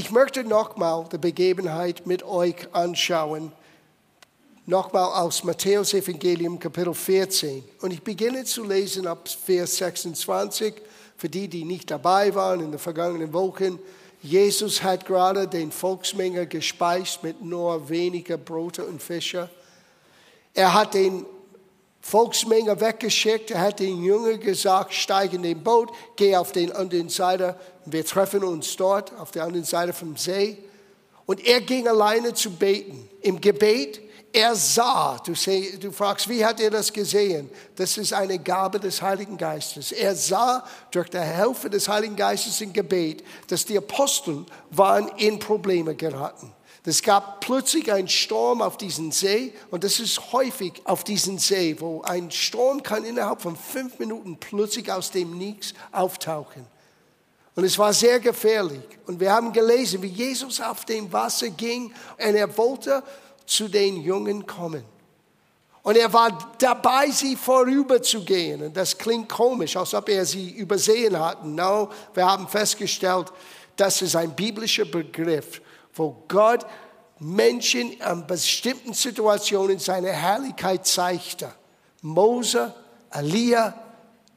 Ich möchte nochmal die Begebenheit mit euch anschauen. Nochmal aus Matthäus Evangelium Kapitel 14. Und ich beginne zu lesen ab Vers 26 für die, die nicht dabei waren in den vergangenen Wochen. Jesus hat gerade den Volksmenge gespeist mit nur weniger Brote und Fische. Er hat den Volksmenge weggeschickt. Hat den Jüngern gesagt, steig in den Boot, geh auf den anderen Seite. Wir treffen uns dort auf der anderen Seite vom See. Und er ging alleine zu beten. Im Gebet, er sah, du, du fragst, wie hat er das gesehen? Das ist eine Gabe des Heiligen Geistes. Er sah durch die Hilfe des Heiligen Geistes im Gebet, dass die Apostel waren in Probleme geraten. Es gab plötzlich einen Sturm auf diesem See und das ist häufig auf diesem See, wo ein Sturm kann innerhalb von fünf Minuten plötzlich aus dem Nichts auftauchen. Und es war sehr gefährlich. Und wir haben gelesen, wie Jesus auf dem Wasser ging und er wollte zu den Jungen kommen. Und er war dabei, sie vorüberzugehen. Und das klingt komisch, als ob er sie übersehen hat. No, wir haben festgestellt, das ist ein biblischer Begriff wo Gott Menschen in bestimmten Situationen seine Herrlichkeit zeigte. Mose, Elia,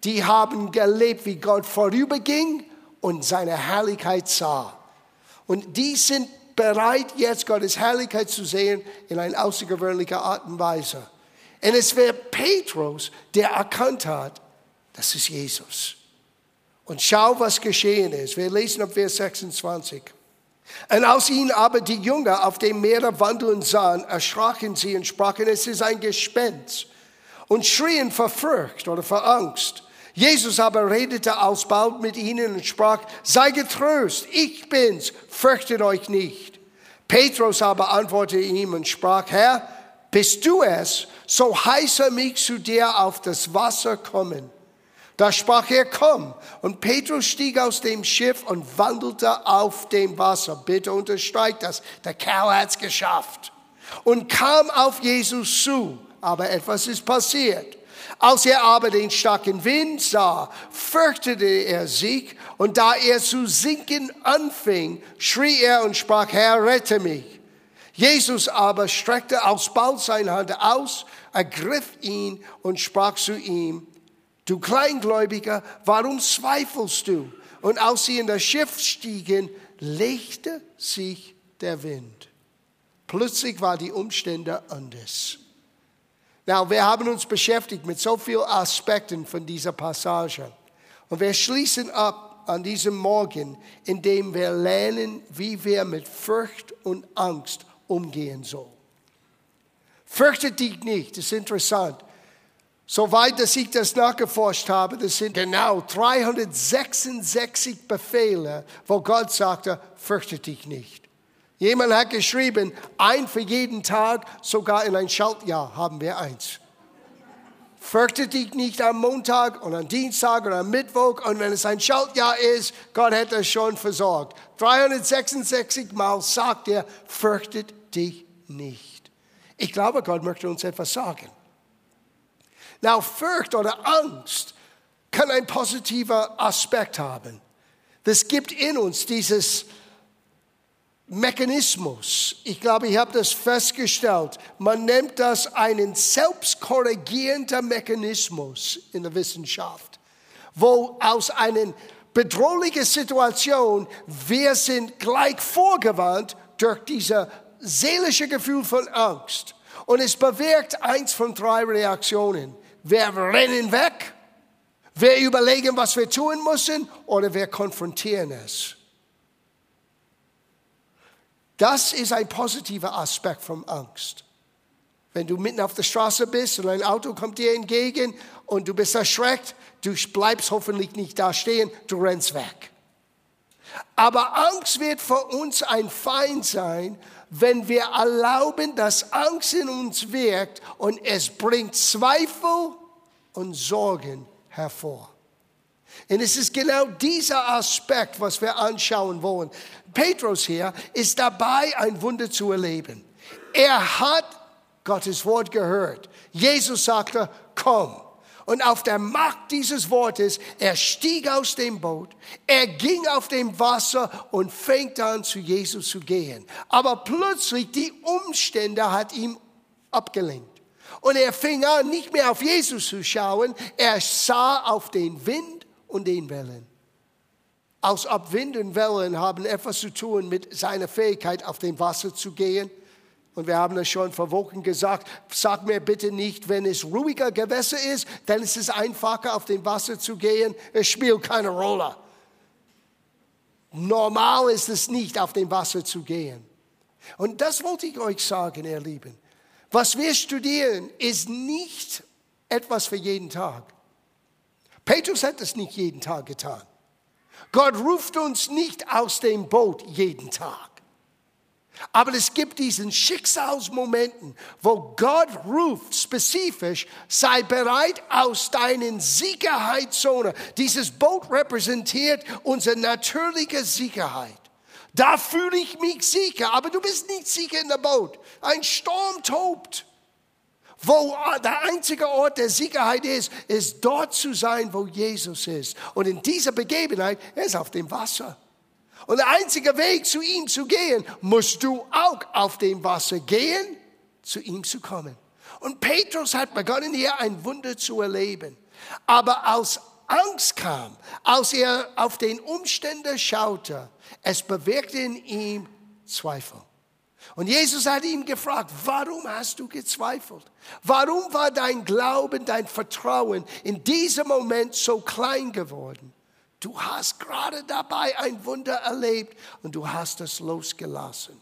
die haben gelebt, wie Gott vorüberging und seine Herrlichkeit sah. Und die sind bereit, jetzt Gottes Herrlichkeit zu sehen in einer außergewöhnlichen Art und Weise. Und es wäre Petrus, der erkannt hat, das ist Jesus. Und schau, was geschehen ist. Wir lesen ab Vers 26. Und als ihn aber die Jünger auf dem Meer wandeln sahen, erschraken sie und sprachen, es ist ein Gespenst und schrien vor Furcht oder vor Angst. Jesus aber redete alsbald mit ihnen und sprach, sei getröst, ich bin's, fürchtet euch nicht. Petrus aber antwortete ihm und sprach, Herr, bist du es, so heiße mich zu dir auf das Wasser kommen. Da sprach er, komm. Und Petrus stieg aus dem Schiff und wandelte auf dem Wasser. Bitte unterstreicht das. Der Kerl hat's geschafft. Und kam auf Jesus zu. Aber etwas ist passiert. Als er aber den starken Wind sah, fürchtete er sich. Und da er zu sinken anfing, schrie er und sprach, Herr, rette mich. Jesus aber streckte alsbald seine Hand aus, ergriff ihn und sprach zu ihm, Du Kleingläubiger, warum zweifelst du? Und als sie in das Schiff stiegen, legte sich der Wind. Plötzlich war die Umstände anders. Now, wir haben uns beschäftigt mit so vielen Aspekten von dieser Passage. Und wir schließen ab an diesem Morgen, indem wir lernen, wie wir mit Furcht und Angst umgehen sollen. Fürchtet dich nicht, das ist interessant. Soweit, ich das nachgeforscht habe, das sind genau 366 Befehle, wo Gott sagte, fürchte dich nicht. Jemand hat geschrieben, ein für jeden Tag, sogar in ein Schaltjahr haben wir eins. Fürchte dich nicht am Montag und am Dienstag und am Mittwoch und wenn es ein Schaltjahr ist, Gott hätte es schon versorgt. 366 Mal sagt er, fürchtet dich nicht. Ich glaube, Gott möchte uns etwas sagen. Now, Furcht oder Angst kann ein positiver Aspekt haben. Das gibt in uns dieses Mechanismus. Ich glaube, ich habe das festgestellt. Man nennt das einen selbstkorrigierenden Mechanismus in der Wissenschaft, wo aus einer bedrohlichen Situation wir sind gleich vorgewandt durch dieses seelische Gefühl von Angst. Und es bewirkt eins von drei Reaktionen. Wir rennen weg, wir überlegen, was wir tun müssen oder wir konfrontieren es. Das ist ein positiver Aspekt von Angst. Wenn du mitten auf der Straße bist und ein Auto kommt dir entgegen und du bist erschreckt, du bleibst hoffentlich nicht da stehen, du rennst weg. Aber Angst wird für uns ein Feind sein, wenn wir erlauben, dass Angst in uns wirkt und es bringt Zweifel und Sorgen hervor. Und es ist genau dieser Aspekt, was wir anschauen wollen. Petrus hier ist dabei, ein Wunder zu erleben. Er hat Gottes Wort gehört. Jesus sagte, komm. Und auf der Macht dieses Wortes, er stieg aus dem Boot, er ging auf dem Wasser und fängt an, zu Jesus zu gehen. Aber plötzlich die Umstände hat ihm abgelenkt. Und er fing an, nicht mehr auf Jesus zu schauen, er sah auf den Wind und den Wellen. Als ob Wind und Wellen haben etwas zu tun mit seiner Fähigkeit, auf dem Wasser zu gehen. Und wir haben es schon vor Wochen gesagt, sag mir bitte nicht, wenn es ruhiger Gewässer ist, dann ist es einfacher, auf dem Wasser zu gehen. Es spielt keine Rolle. Normal ist es nicht, auf dem Wasser zu gehen. Und das wollte ich euch sagen, ihr Lieben. Was wir studieren, ist nicht etwas für jeden Tag. Petrus hat es nicht jeden Tag getan. Gott ruft uns nicht aus dem Boot jeden Tag. Aber es gibt diesen Schicksalsmomenten, wo Gott ruft spezifisch, sei bereit aus deinen Sicherheitszone. Dieses Boot repräsentiert unsere natürliche Sicherheit. Da fühle ich mich sicher, aber du bist nicht sicher in der Boot. Ein Sturm tobt. Wo der einzige Ort der Sicherheit ist, ist dort zu sein, wo Jesus ist. Und in dieser Begebenheit, er ist auf dem Wasser. Und der einzige Weg, zu ihm zu gehen, musst du auch auf dem Wasser gehen, zu ihm zu kommen. Und Petrus hat begonnen, hier ein Wunder zu erleben. Aber als Angst kam, als er auf den Umständen schaute, es bewirkte in ihm Zweifel. Und Jesus hat ihn gefragt, warum hast du gezweifelt? Warum war dein Glauben, dein Vertrauen in diesem Moment so klein geworden? Du hast gerade dabei ein Wunder erlebt und du hast es losgelassen.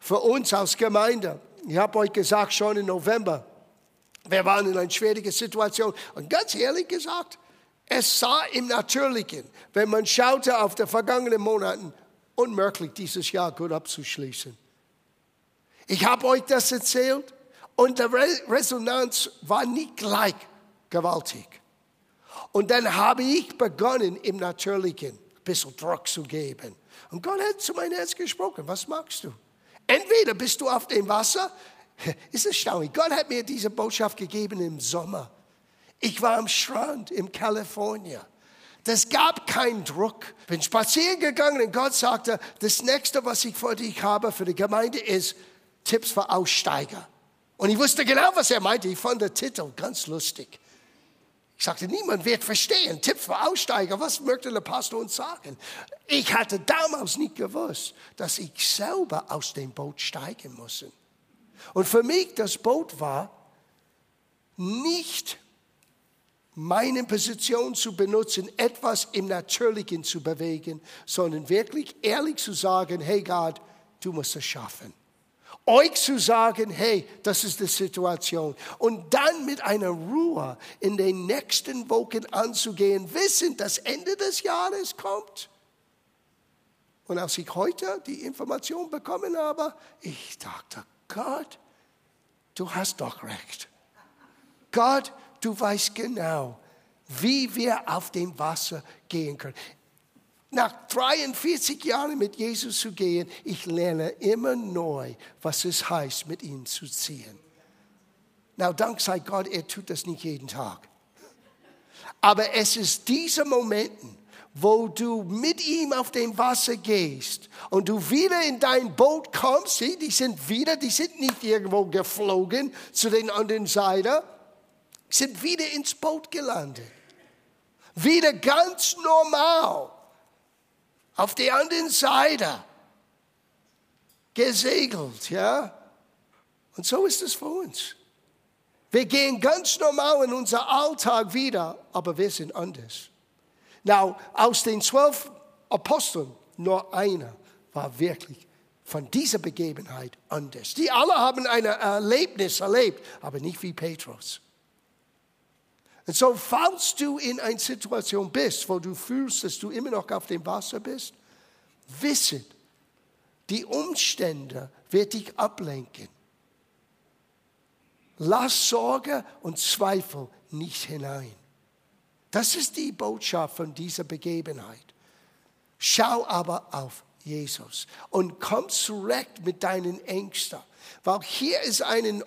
Für uns als Gemeinde, ich habe euch gesagt schon im November, wir waren in einer schwierigen Situation und ganz ehrlich gesagt, es sah im Natürlichen, wenn man schaute auf die vergangenen Monate, unmöglich dieses Jahr gut abzuschließen. Ich habe euch das erzählt und die Resonanz war nicht gleich gewaltig. Und dann habe ich begonnen, im Natürlichen ein bisschen Druck zu geben. Und Gott hat zu meinem Herz gesprochen, was magst du? Entweder bist du auf dem Wasser, ist erstaunlich, Gott hat mir diese Botschaft gegeben im Sommer. Ich war am Strand in Kalifornien. Das gab keinen Druck. Bin spazieren gegangen und Gott sagte, das nächste, was ich für dich habe, für die Gemeinde, ist Tipps für Aussteiger. Und ich wusste genau, was er meinte. Ich fand den Titel ganz lustig. Ich sagte, niemand wird verstehen. Tipp für Aussteiger, was möchte der Pastor uns sagen? Ich hatte damals nicht gewusst, dass ich selber aus dem Boot steigen muss. Und für mich das Boot war nicht meine Position zu benutzen, etwas im Natürlichen zu bewegen, sondern wirklich ehrlich zu sagen, hey Gott, du musst es schaffen euch zu sagen, hey, das ist die Situation. Und dann mit einer Ruhe in den nächsten Wochen anzugehen, wissend, dass Ende des Jahres kommt. Und als ich heute die Information bekommen habe, ich dachte, Gott, du hast doch recht. Gott, du weißt genau, wie wir auf dem Wasser gehen können nach 43 Jahren mit Jesus zu gehen, ich lerne immer neu, was es heißt, mit ihm zu ziehen. Na, dank sei Gott, er tut das nicht jeden Tag. Aber es ist diese Momenten, wo du mit ihm auf dem Wasser gehst und du wieder in dein Boot kommst, sieh, die sind wieder, die sind nicht irgendwo geflogen zu den anderen Seite, sind wieder ins Boot gelandet. Wieder ganz normal auf der anderen Seite gesegelt, ja. Und so ist es für uns. Wir gehen ganz normal in unser Alltag wieder, aber wir sind anders. Now, aus den zwölf Aposteln, nur einer war wirklich von dieser Begebenheit anders. Die alle haben ein Erlebnis erlebt, aber nicht wie Petrus. Und so, falls du in einer Situation bist, wo du fühlst, dass du immer noch auf dem Wasser bist, wisse, die Umstände werden dich ablenken. Lass Sorge und Zweifel nicht hinein. Das ist die Botschaft von dieser Begebenheit. Schau aber auf Jesus und komm zurecht mit deinen Ängsten. Weil hier ist ein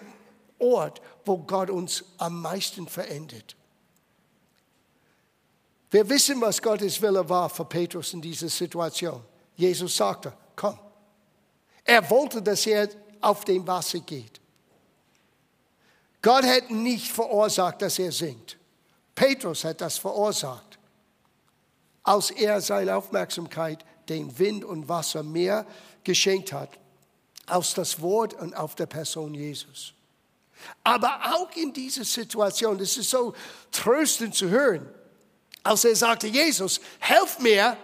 Ort, wo Gott uns am meisten verändert. Wir wissen, was Gottes Wille war für Petrus in dieser Situation. Jesus sagte, komm. Er wollte, dass er auf dem Wasser geht. Gott hat nicht verursacht, dass er singt. Petrus hat das verursacht, als er seine Aufmerksamkeit den Wind und Wasser mehr geschenkt hat, als das Wort und auf der Person Jesus. Aber auch in dieser Situation, das ist so tröstend zu hören, als er sagte, Jesus, helf mir,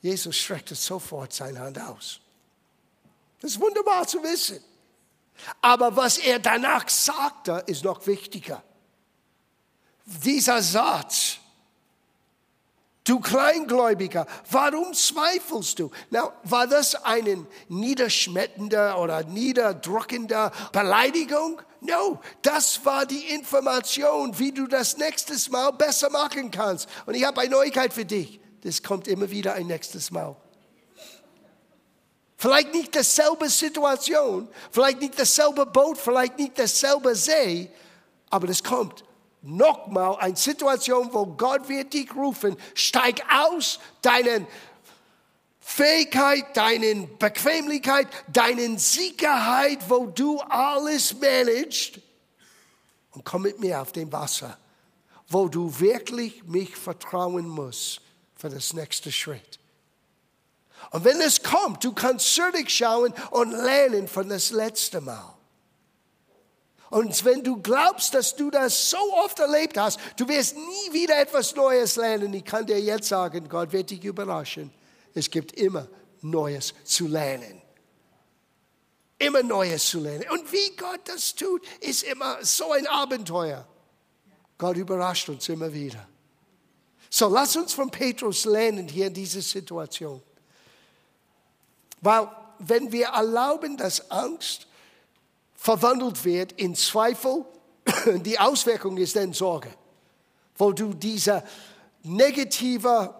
Jesus streckte sofort seine Hand aus. Das ist wunderbar zu wissen. Aber was er danach sagte, ist noch wichtiger. Dieser Satz, du Kleingläubiger, warum zweifelst du? Na, war das eine niederschmettende oder niederdrückende Beleidigung? No, das war die Information, wie du das nächstes Mal besser machen kannst. Und ich habe eine Neuigkeit für dich. Das kommt immer wieder ein nächstes Mal. Vielleicht nicht dasselbe Situation, vielleicht nicht dasselbe Boot, vielleicht nicht dasselbe See, aber das kommt nochmal eine Situation, wo Gott wird dich rufen, steig aus deinen Fähigkeit, deinen Bequemlichkeit, deinen Sicherheit, wo du alles managst und komm mit mir auf dem Wasser, wo du wirklich mich vertrauen musst für das nächste Schritt. Und wenn es kommt, du kannst zurückschauen und lernen von das letzte Mal. Und wenn du glaubst, dass du das so oft erlebt hast, du wirst nie wieder etwas Neues lernen. Ich kann dir jetzt sagen, Gott wird dich überraschen. Es gibt immer Neues zu lernen. Immer Neues zu lernen. Und wie Gott das tut, ist immer so ein Abenteuer. Gott überrascht uns immer wieder. So, lass uns von Petrus lernen hier in dieser Situation. Weil wenn wir erlauben, dass Angst verwandelt wird in Zweifel, die Auswirkung ist dann Sorge. Wo du diese negative,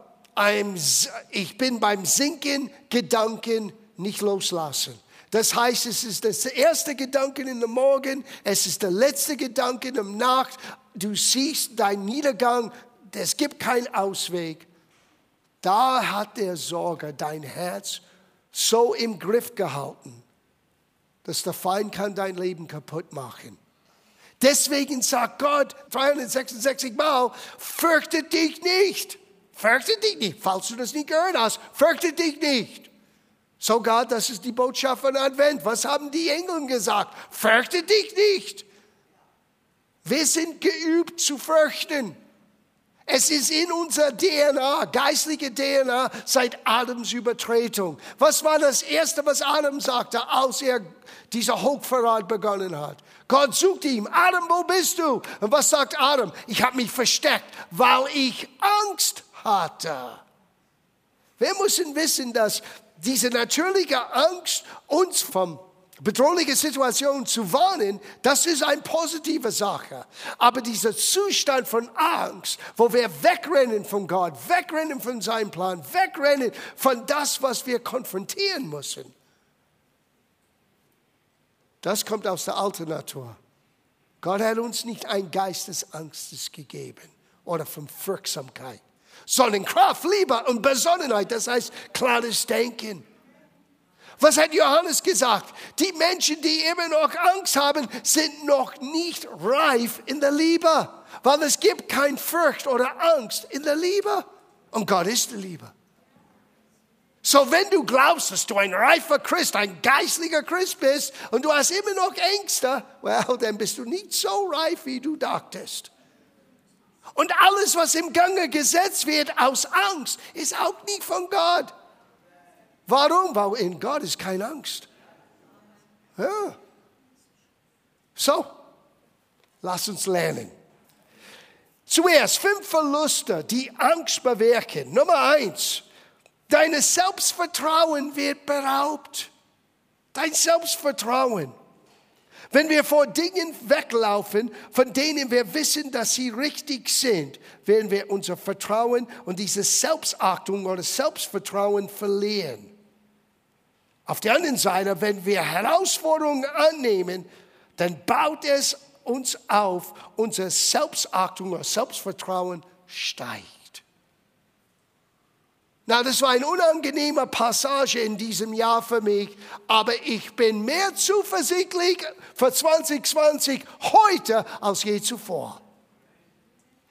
ich bin beim Sinken Gedanken nicht loslassen. Das heißt, es ist das erste Gedanke in der Morgen, es ist der letzte Gedanke der Nacht. Du siehst deinen Niedergang, es gibt keinen Ausweg. Da hat der Sorge dein Herz so im Griff gehalten, dass der Feind kann dein Leben kaputt machen. Deswegen sagt Gott 366 Mal, fürchte dich nicht. Fürchte dich nicht. Falls du das nicht gehört hast, fürchte dich nicht. Sogar, das ist die Botschaft von Advent. Was haben die Engel gesagt? Fürchte dich nicht. Wir sind geübt zu fürchten. Es ist in unserer DNA, geistliche DNA, seit Adams Übertretung. Was war das Erste, was Adam sagte, als er dieser Hochverrat begonnen hat? Gott sucht ihn. Adam, wo bist du? Und was sagt Adam? Ich habe mich versteckt, weil ich Angst hatte. Wir müssen wissen, dass diese natürliche Angst uns vom bedrohliche Situation zu warnen, das ist eine positive Sache. Aber dieser Zustand von Angst, wo wir wegrennen von Gott, wegrennen von seinem Plan, wegrennen von das, was wir konfrontieren müssen, das kommt aus der alten Natur. Gott hat uns nicht ein Geist des Angstes gegeben oder von Furchtsamkeit, sondern Kraft, Liebe und Besonnenheit, das heißt klares Denken. Was hat Johannes gesagt? Die Menschen, die immer noch Angst haben, sind noch nicht reif in der Liebe, weil es gibt kein Furcht oder Angst in der Liebe. Und Gott ist die Liebe. So, wenn du glaubst, dass du ein reifer Christ, ein geistlicher Christ bist und du hast immer noch Ängste, well, dann bist du nicht so reif, wie du dachtest. Und alles, was im Gange gesetzt wird aus Angst, ist auch nicht von Gott. Warum? Weil in Gott ist keine Angst. Ja. So, lass uns lernen. Zuerst fünf Verluste, die Angst bewirken. Nummer eins, dein Selbstvertrauen wird beraubt. Dein Selbstvertrauen. Wenn wir vor Dingen weglaufen, von denen wir wissen, dass sie richtig sind, werden wir unser Vertrauen und diese Selbstachtung oder Selbstvertrauen verlieren. Auf der anderen Seite, wenn wir Herausforderungen annehmen, dann baut es uns auf, unsere Selbstachtung oder Selbstvertrauen steigt. Na, das war eine unangenehme Passage in diesem Jahr für mich, aber ich bin mehr zuversichtlich für 2020 heute als je zuvor.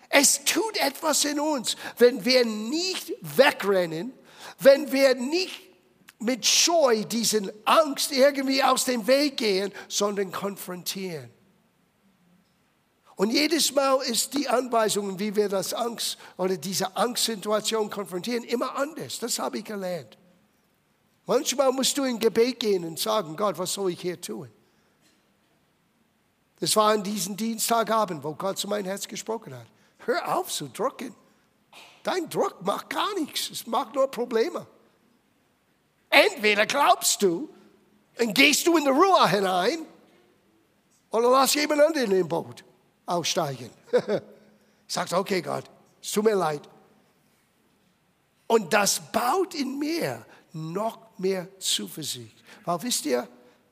Es tut etwas in uns, wenn wir nicht wegrennen, wenn wir nicht mit Scheu diesen Angst irgendwie aus dem Weg gehen, sondern konfrontieren. Und jedes Mal ist die Anweisung, wie wir das Angst oder diese Angstsituation konfrontieren, immer anders. Das habe ich gelernt. Manchmal musst du in Gebet gehen und sagen, Gott, was soll ich hier tun? Das war an diesem Dienstagabend, wo Gott zu meinem Herz gesprochen hat. Hör auf zu drücken. Dein Druck macht gar nichts. Es macht nur Probleme. Entweder glaubst du und gehst du in die Ruhe hinein oder lass jemand anderen in den Boot aussteigen. Sagst, okay Gott, es tut mir leid. Und das baut in mir noch mehr Zuversicht. Weil wisst ihr,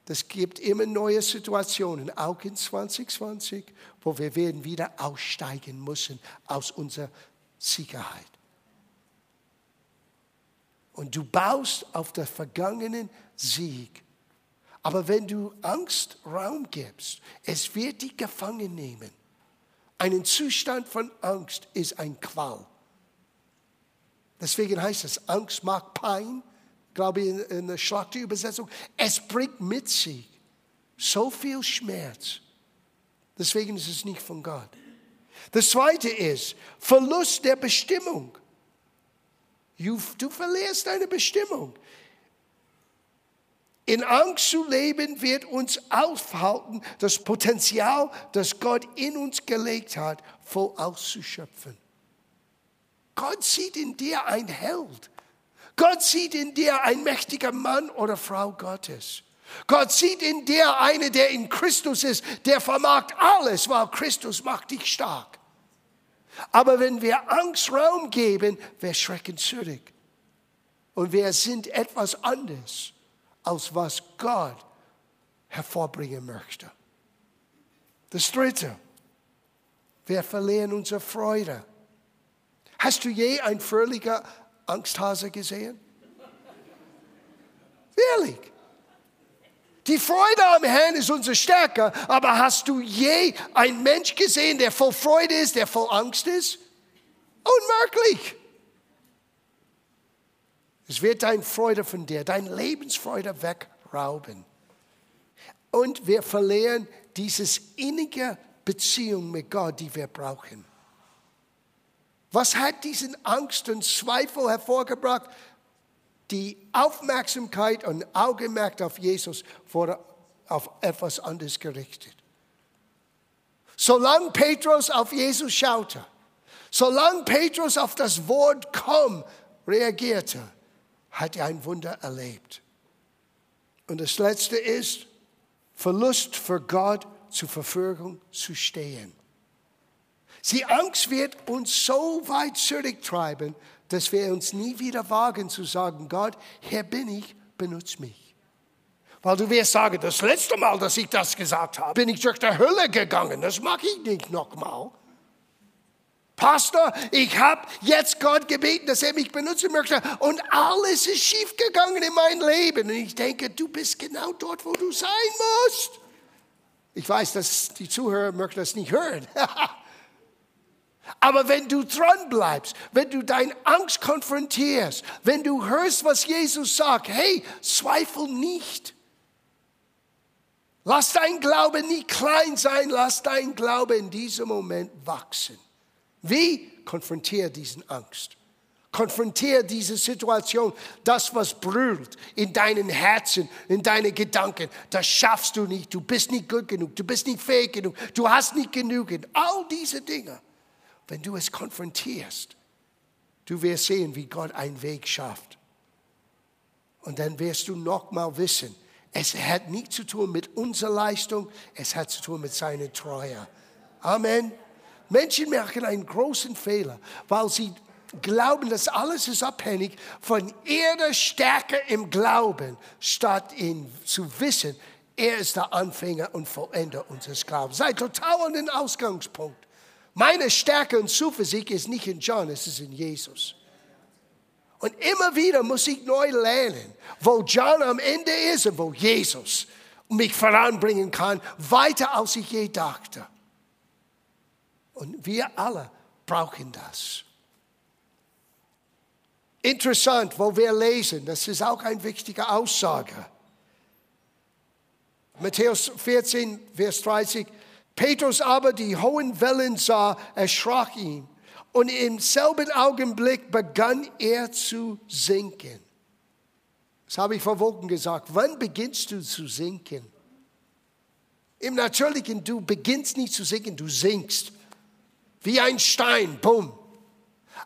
das gibt immer neue Situationen, auch in 2020, wo wir werden wieder aussteigen müssen aus unserer Sicherheit. Und du baust auf der vergangenen Sieg. Aber wenn du Angst Raum gibst, es wird dich gefangen nehmen. Ein Zustand von Angst ist ein Qual. Deswegen heißt es, Angst macht Pein, glaube ich in, in der Schlachterübersetzung. Es bringt mit sich so viel Schmerz. Deswegen ist es nicht von Gott. Das zweite ist Verlust der Bestimmung. Du verlierst deine Bestimmung. In Angst zu leben wird uns aufhalten, das Potenzial, das Gott in uns gelegt hat, voll auszuschöpfen. Gott sieht in dir ein Held. Gott sieht in dir ein mächtiger Mann oder Frau Gottes. Gott sieht in dir eine, der in Christus ist, der vermag alles, weil Christus macht dich stark. Aber wenn wir Angst Raum geben, wir schrecken zurück. Und wir sind etwas anderes als was Gott hervorbringen möchte. Das Dritte, wir verlieren unsere Freude. Hast du je ein fröhlicher Angsthase gesehen? Ehrlich. Die Freude am Herrn ist unsere Stärke, aber hast du je einen Mensch gesehen, der voll Freude ist, der voll Angst ist? Unmöglich. Es wird deine Freude von dir, deine Lebensfreude wegrauben. Und wir verlieren dieses innige Beziehung mit Gott, die wir brauchen. Was hat diesen Angst und Zweifel hervorgebracht? Die Aufmerksamkeit und Augenmerk auf Jesus wurde auf etwas anderes gerichtet. Solange Petrus auf Jesus schaute, solange Petrus auf das Wort komm reagierte, hat er ein Wunder erlebt. Und das Letzte ist, Verlust für Gott zur Verfügung zu stehen. Die Angst wird uns so weit zurücktreiben, dass wir uns nie wieder wagen zu sagen, Gott, hier bin ich, benutze mich. Weil du wirst sagen, das letzte Mal, dass ich das gesagt habe, bin ich durch die Hölle gegangen. Das mag ich nicht nochmal. Pastor, ich habe jetzt Gott gebeten, dass er mich benutzen möchte und alles ist schiefgegangen in mein Leben. Und ich denke, du bist genau dort, wo du sein musst. Ich weiß, dass die Zuhörer möchten das nicht hören. Aber wenn du dran bleibst, wenn du deine Angst konfrontierst, wenn du hörst, was Jesus sagt, hey, zweifel nicht. Lass dein Glaube nicht klein sein, lass dein Glaube in diesem Moment wachsen. Wie? Konfrontiere diesen Angst. Konfrontiere diese Situation, das, was brüllt in deinen Herzen, in deinen Gedanken. Das schaffst du nicht. Du bist nicht gut genug. Du bist nicht fähig genug. Du hast nicht genügend. All diese Dinge. Wenn du es konfrontierst, du wirst sehen, wie Gott einen Weg schafft. Und dann wirst du nochmal wissen, es hat nichts zu tun mit unserer Leistung, es hat zu tun mit seiner Treue. Amen. Menschen machen einen großen Fehler, weil sie glauben, dass alles ist abhängig von ihrer Stärke im Glauben, statt in, zu wissen, Er ist der Anfänger und Vollender unseres Glaubens. Sei total an den Ausgangspunkt. Meine Stärke und Zuversicht ist nicht in John, es ist in Jesus. Und immer wieder muss ich neu lernen, wo John am Ende ist und wo Jesus mich voranbringen kann, weiter als ich je dachte. Und wir alle brauchen das. Interessant, wo wir lesen, das ist auch eine wichtige Aussage. Matthäus 14, Vers 30. Petrus aber die hohen Wellen sah, erschrak ihn. Und im selben Augenblick begann er zu sinken. Das habe ich vor Wochen gesagt. Wann beginnst du zu sinken? Im Natürlichen, du beginnst nicht zu sinken, du sinkst. Wie ein Stein, bumm.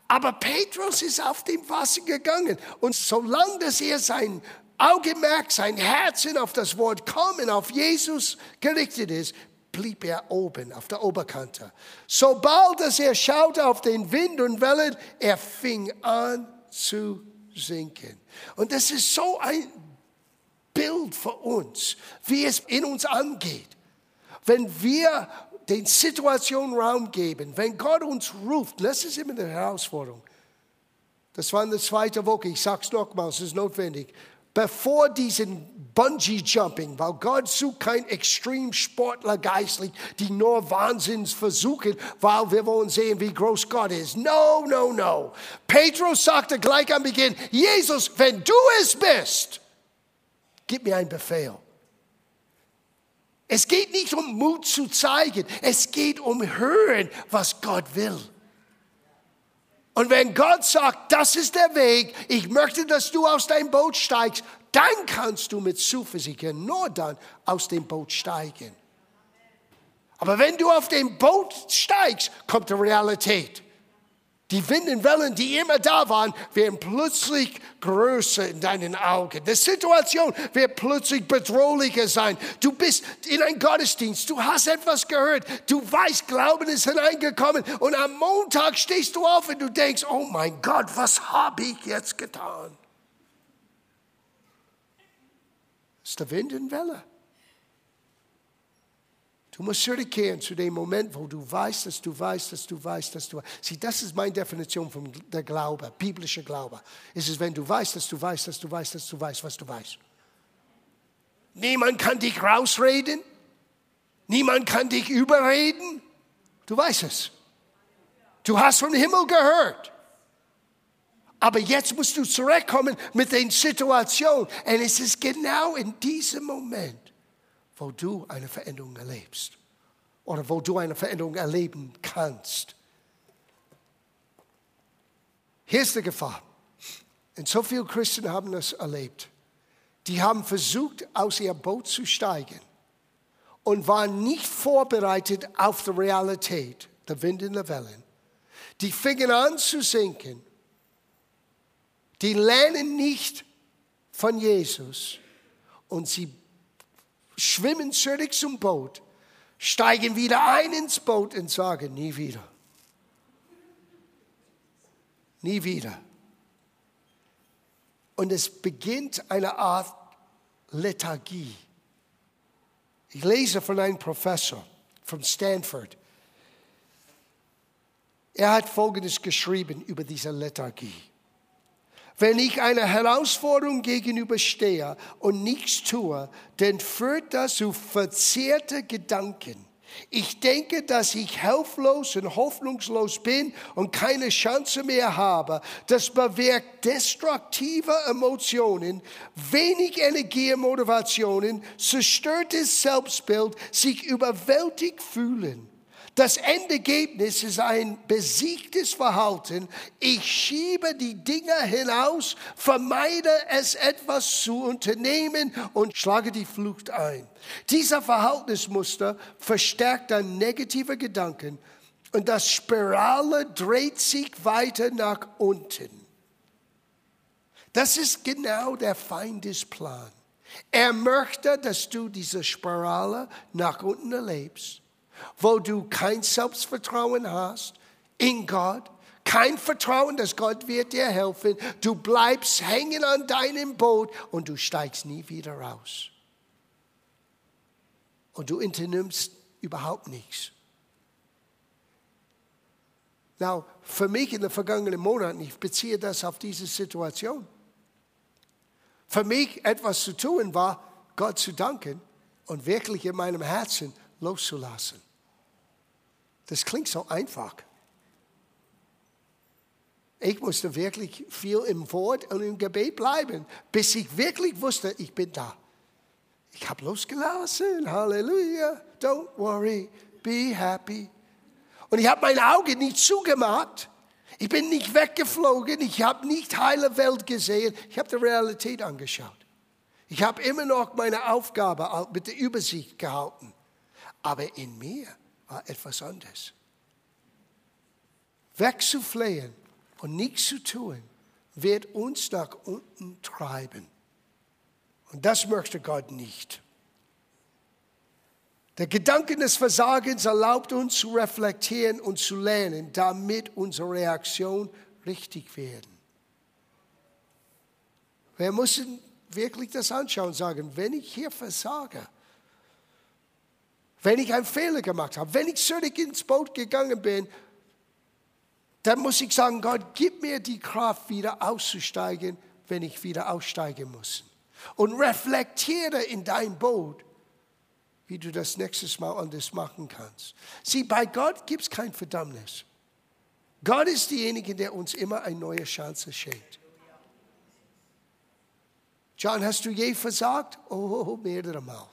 Aber Petrus ist auf dem Wasser gegangen. Und solange dass er sein Augenmerk, sein Herzen auf das Wort kommen, auf Jesus gerichtet ist, blieb er oben auf der Oberkante. Sobald dass er schaute auf den Wind und Wellen, er fing an zu sinken. Und das ist so ein Bild für uns, wie es in uns angeht. Wenn wir den Situationen Raum geben, wenn Gott uns ruft, das ist immer eine Herausforderung. Das war in der zweiten Woche, ich sage es nochmals, es ist notwendig. Bevor diesen Bungee Jumping, weil Gott sucht kein Extremsportler geistlich, die nur Wahnsinns versuchen, weil wir wollen sehen, wie groß Gott ist. No, no, no. Petrus sagte gleich am Beginn, Jesus, wenn du es bist, gib mir einen Befehl. Es geht nicht um Mut zu zeigen, es geht um hören, was Gott will. Und wenn Gott sagt, das ist der Weg, ich möchte, dass du aus deinem Boot steigst, dann kannst du mit Zuversicht nur dann aus dem Boot steigen. Aber wenn du auf dem Boot steigst, kommt die Realität. Die Windenwellen, die immer da waren, werden plötzlich größer in deinen Augen. Die Situation wird plötzlich bedrohlicher sein. Du bist in ein Gottesdienst, du hast etwas gehört, du weißt, Glauben ist hineingekommen und am Montag stehst du auf und du denkst, oh mein Gott, was habe ich jetzt getan? Das ist der Wind und Welle. Du musst zurückkehren zu dem Moment, wo du weißt, dass du weißt, dass du weißt, dass du weißt. Sieh, das ist meine Definition von der Glaube, biblischer Glaube. Es ist, wenn du weißt, dass du weißt, dass du weißt, dass du weißt, was du weißt. Niemand kann dich rausreden. Niemand kann dich überreden. Du weißt es. Du hast vom Himmel gehört. Aber jetzt musst du zurückkommen mit den Situationen. Und es ist genau in diesem Moment, wo du eine Veränderung erlebst oder wo du eine Veränderung erleben kannst. Hier ist die Gefahr. Und so viele Christen haben das erlebt. Die haben versucht, aus ihrem Boot zu steigen und waren nicht vorbereitet auf die Realität der Wind und der Wellen. Die fingen an zu sinken. Die lernen nicht von Jesus und sie schwimmen zurück zum Boot, steigen wieder ein ins Boot und sagen, nie wieder. Nie wieder. Und es beginnt eine Art Lethargie. Ich lese von einem Professor von Stanford. Er hat Folgendes geschrieben über diese Lethargie. Wenn ich einer Herausforderung gegenüberstehe und nichts tue, dann führt das zu verzerrten Gedanken. Ich denke, dass ich hilflos und hoffnungslos bin und keine Chance mehr habe. Das bewirkt destruktive Emotionen, wenig Energie und Motivationen, zerstörtes Selbstbild, sich überwältigt fühlen. Das Endergebnis ist ein besiegtes Verhalten. Ich schiebe die Dinge hinaus, vermeide es etwas zu unternehmen und schlage die Flucht ein. Dieser Verhaltensmuster verstärkt dann negative Gedanken und das Spirale dreht sich weiter nach unten. Das ist genau der Feindesplan. Er möchte, dass du diese Spirale nach unten erlebst wo du kein Selbstvertrauen hast in Gott, kein Vertrauen, dass Gott wird dir helfen. Du bleibst hängen an deinem Boot und du steigst nie wieder raus. und du unternimmst überhaupt nichts. Now, für mich in den vergangenen Monaten, ich beziehe das auf diese Situation. Für mich etwas zu tun war, Gott zu danken und wirklich in meinem Herzen loszulassen. Das klingt so einfach. Ich musste wirklich viel im Wort und im Gebet bleiben, bis ich wirklich wusste, ich bin da. Ich habe losgelassen. Halleluja. Don't worry. Be happy. Und ich habe meine Augen nicht zugemacht. Ich bin nicht weggeflogen. Ich habe nicht heile Welt gesehen. Ich habe die Realität angeschaut. Ich habe immer noch meine Aufgabe mit der Übersicht gehalten. Aber in mir war etwas anderes. Wegzuflehen und nichts zu tun, wird uns nach unten treiben. Und das möchte Gott nicht. Der Gedanke des Versagens erlaubt uns zu reflektieren und zu lernen, damit unsere Reaktion richtig werden. Wir müssen wirklich das anschauen und sagen, wenn ich hier versage, wenn ich einen Fehler gemacht habe, wenn ich zurück ins Boot gegangen bin, dann muss ich sagen, Gott, gib mir die Kraft, wieder auszusteigen, wenn ich wieder aussteigen muss. Und reflektiere in dein Boot, wie du das nächstes Mal anders machen kannst. Sieh, bei Gott gibt es kein Verdammnis. Gott ist derjenige, der uns immer eine neue Chance schenkt. John, hast du je versagt? Oh, mehrere Mal.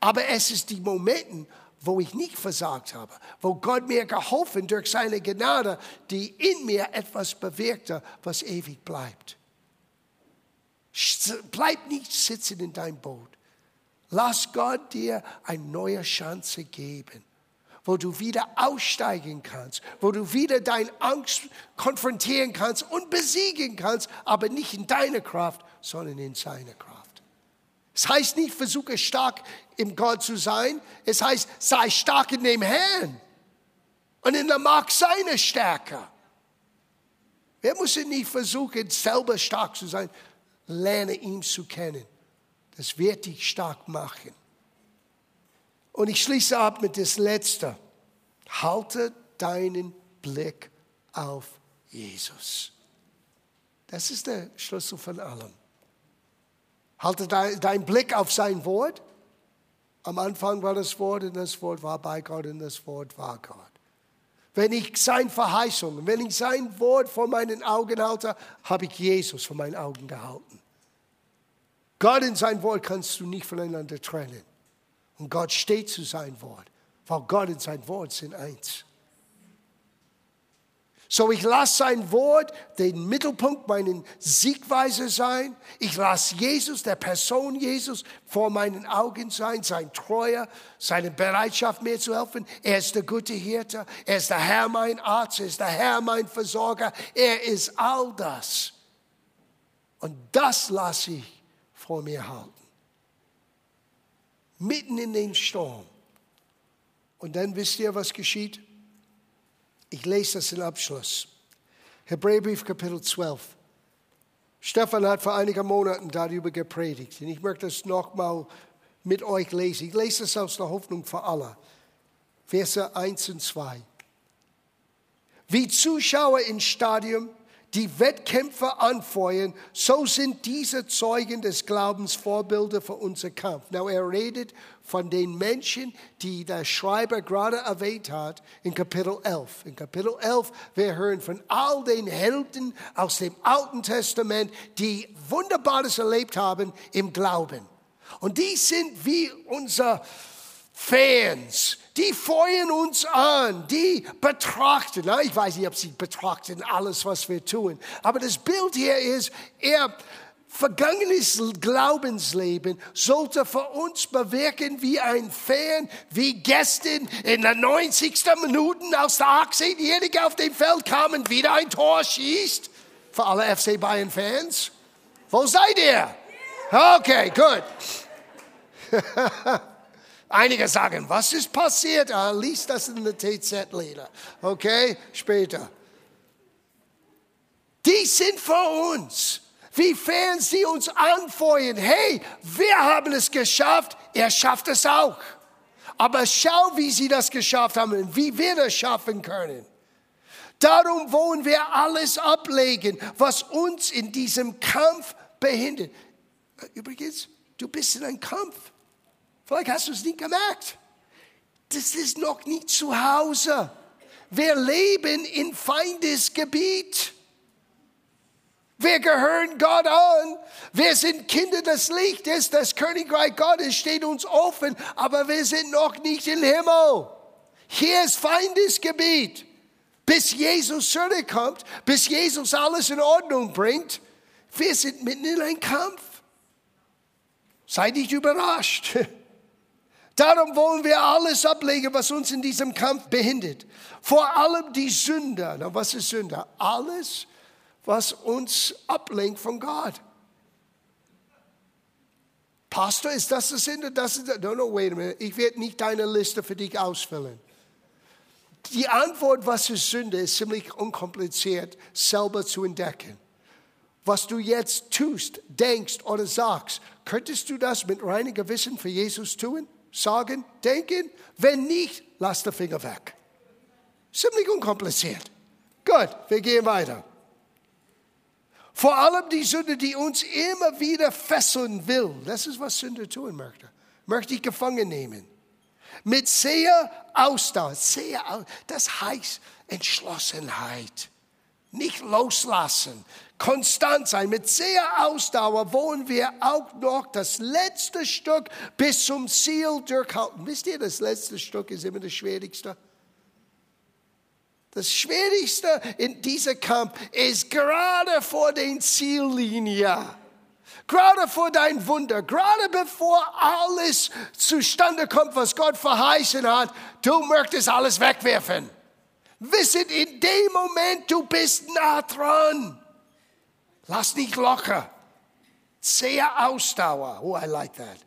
Aber es ist die Momente, wo ich nicht versagt habe, wo Gott mir geholfen durch seine Gnade, die in mir etwas bewirkte, was ewig bleibt. Bleib nicht sitzen in deinem Boot. Lass Gott dir eine neue Chance geben, wo du wieder aussteigen kannst, wo du wieder deine Angst konfrontieren kannst und besiegen kannst, aber nicht in deiner Kraft, sondern in seiner Kraft. Es heißt nicht, versuche stark im Gott zu sein. Es heißt, sei stark in dem Herrn und in der Macht seiner Stärke. Wir müssen nicht versuchen, selber stark zu sein. Lerne ihn zu kennen. Das wird dich stark machen. Und ich schließe ab mit das Letzte. Halte deinen Blick auf Jesus. Das ist der Schlüssel von allem. Halte deinen Blick auf sein Wort. Am Anfang war das Wort und das Wort war bei Gott und das Wort war Gott. Wenn ich sein Verheißung, wenn ich sein Wort vor meinen Augen halte, habe ich Jesus vor meinen Augen gehalten. Gott und sein Wort kannst du nicht voneinander trennen. Und Gott steht zu seinem Wort, weil Gott und sein Wort sind eins. So, ich lasse sein Wort den Mittelpunkt meiner Siegweise sein. Ich lasse Jesus, der Person Jesus, vor meinen Augen sein, sein Treuer, seine Bereitschaft, mir zu helfen. Er ist der gute Hirte. Er ist der Herr, mein Arzt. Er ist der Herr, mein Versorger. Er ist all das. Und das lasse ich vor mir halten. Mitten in den Sturm. Und dann wisst ihr, was geschieht? Ich lese das in Abschluss. Hebräerbrief Kapitel 12. Stefan hat vor einigen Monaten darüber gepredigt. Und ich möchte das nochmal mit euch lesen. Ich lese es aus der Hoffnung für alle. Verse 1 und 2. Wie Zuschauer im Stadion die Wettkämpfe anfeuern, so sind diese Zeugen des Glaubens Vorbilder für unser Kampf. Now, er redet von den Menschen, die der Schreiber gerade erwähnt hat in Kapitel 11. In Kapitel 11, wir hören von all den Helden aus dem Alten Testament, die Wunderbares erlebt haben im Glauben. Und die sind wie unser Fans, die feuern uns an, die betrachten, ich weiß nicht, ob sie betrachten alles, was wir tun, aber das Bild hier ist, er vergangenes Glaubensleben sollte für uns bewirken wie ein Fan, wie gestern in der 90. Minute, als der 18-Jährige auf dem Feld kam und wieder ein Tor schießt. Für alle FC Bayern Fans. Wo seid ihr? Okay, gut. Einige sagen, was ist passiert? Ah, lies das in der TZ-Leder. Okay, später. Die sind für uns. Wie Fans, die uns anfeuern, hey, wir haben es geschafft, er schafft es auch. Aber schau, wie sie das geschafft haben und wie wir das schaffen können. Darum wollen wir alles ablegen, was uns in diesem Kampf behindert. Übrigens, du bist in einem Kampf. Vielleicht hast du es nicht gemerkt. Das ist noch nicht zu Hause. Wir leben in Feindesgebiet. Wir gehören Gott an. Wir sind Kinder des Lichtes. Das Königreich Gottes steht uns offen, aber wir sind noch nicht im Himmel. Hier ist Feindesgebiet. Bis Jesus zurückkommt, bis Jesus alles in Ordnung bringt, wir sind mitten in einem Kampf. Sei nicht überrascht. Darum wollen wir alles ablegen, was uns in diesem Kampf behindert. Vor allem die Sünder. Na, was ist Sünder? Alles, was uns ablenkt von Gott. Pastor, ist das das Sünde? Das ist, no, no, wait a minute. Ich werde nicht deine Liste für dich ausfüllen. Die Antwort, was ist Sünde, ist ziemlich unkompliziert selber zu entdecken. Was du jetzt tust, denkst oder sagst, könntest du das mit reinem Gewissen für Jesus tun? Sagen, denken? Wenn nicht, lass den Finger weg. Ziemlich unkompliziert. Gut, wir gehen weiter. Vor allem die Sünde, die uns immer wieder fesseln will. Das ist, was Sünde tun möchte. Möchte ich gefangen nehmen. Mit sehr Ausdauer. Sehr, das heißt Entschlossenheit. Nicht loslassen. Konstant sein. Mit sehr Ausdauer wollen wir auch noch das letzte Stück bis zum Ziel durchhalten. Wisst ihr, das letzte Stück ist immer das Schwierigste. Das Schwierigste in diesem Kampf ist gerade vor der Ziellinie. Gerade vor dein Wunder, gerade bevor alles zustande kommt, was Gott verheißen hat, du möchtest alles wegwerfen. Wisset, in dem Moment, du bist nah dran. Lass nicht locker. Sehr Ausdauer. Oh, I like that.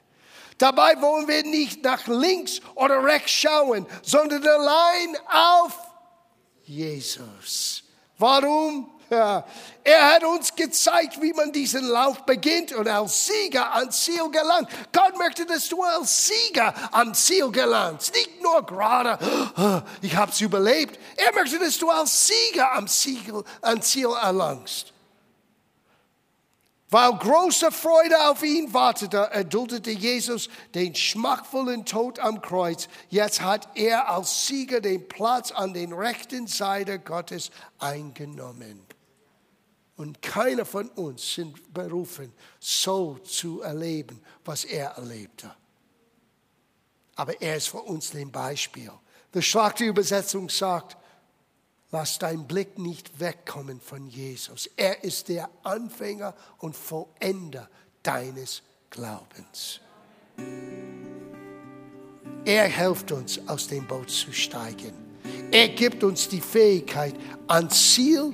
Dabei wollen wir nicht nach links oder rechts schauen, sondern allein auf Jesus. Warum? Ja, er hat uns gezeigt, wie man diesen Lauf beginnt und als Sieger ans Ziel gelangt. Gott möchte, dass du als Sieger ans Ziel gelangst. Nicht nur gerade, ich habe es überlebt. Er möchte, dass du als Sieger am Ziel, Ziel erlangst. Weil große Freude auf ihn wartete, erduldete Jesus den schmackvollen Tod am Kreuz. Jetzt hat er als Sieger den Platz an den rechten Seite Gottes eingenommen. Und keiner von uns sind berufen, so zu erleben, was er erlebte. Aber er ist für uns ein Beispiel. Die Schlachterübersetzung sagt, Lass dein Blick nicht wegkommen von Jesus. Er ist der Anfänger und Vollender deines Glaubens. Er hilft uns, aus dem Boot zu steigen. Er gibt uns die Fähigkeit, ans Ziel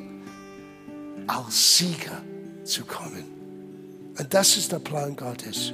als Sieger zu kommen. Und das ist der Plan Gottes.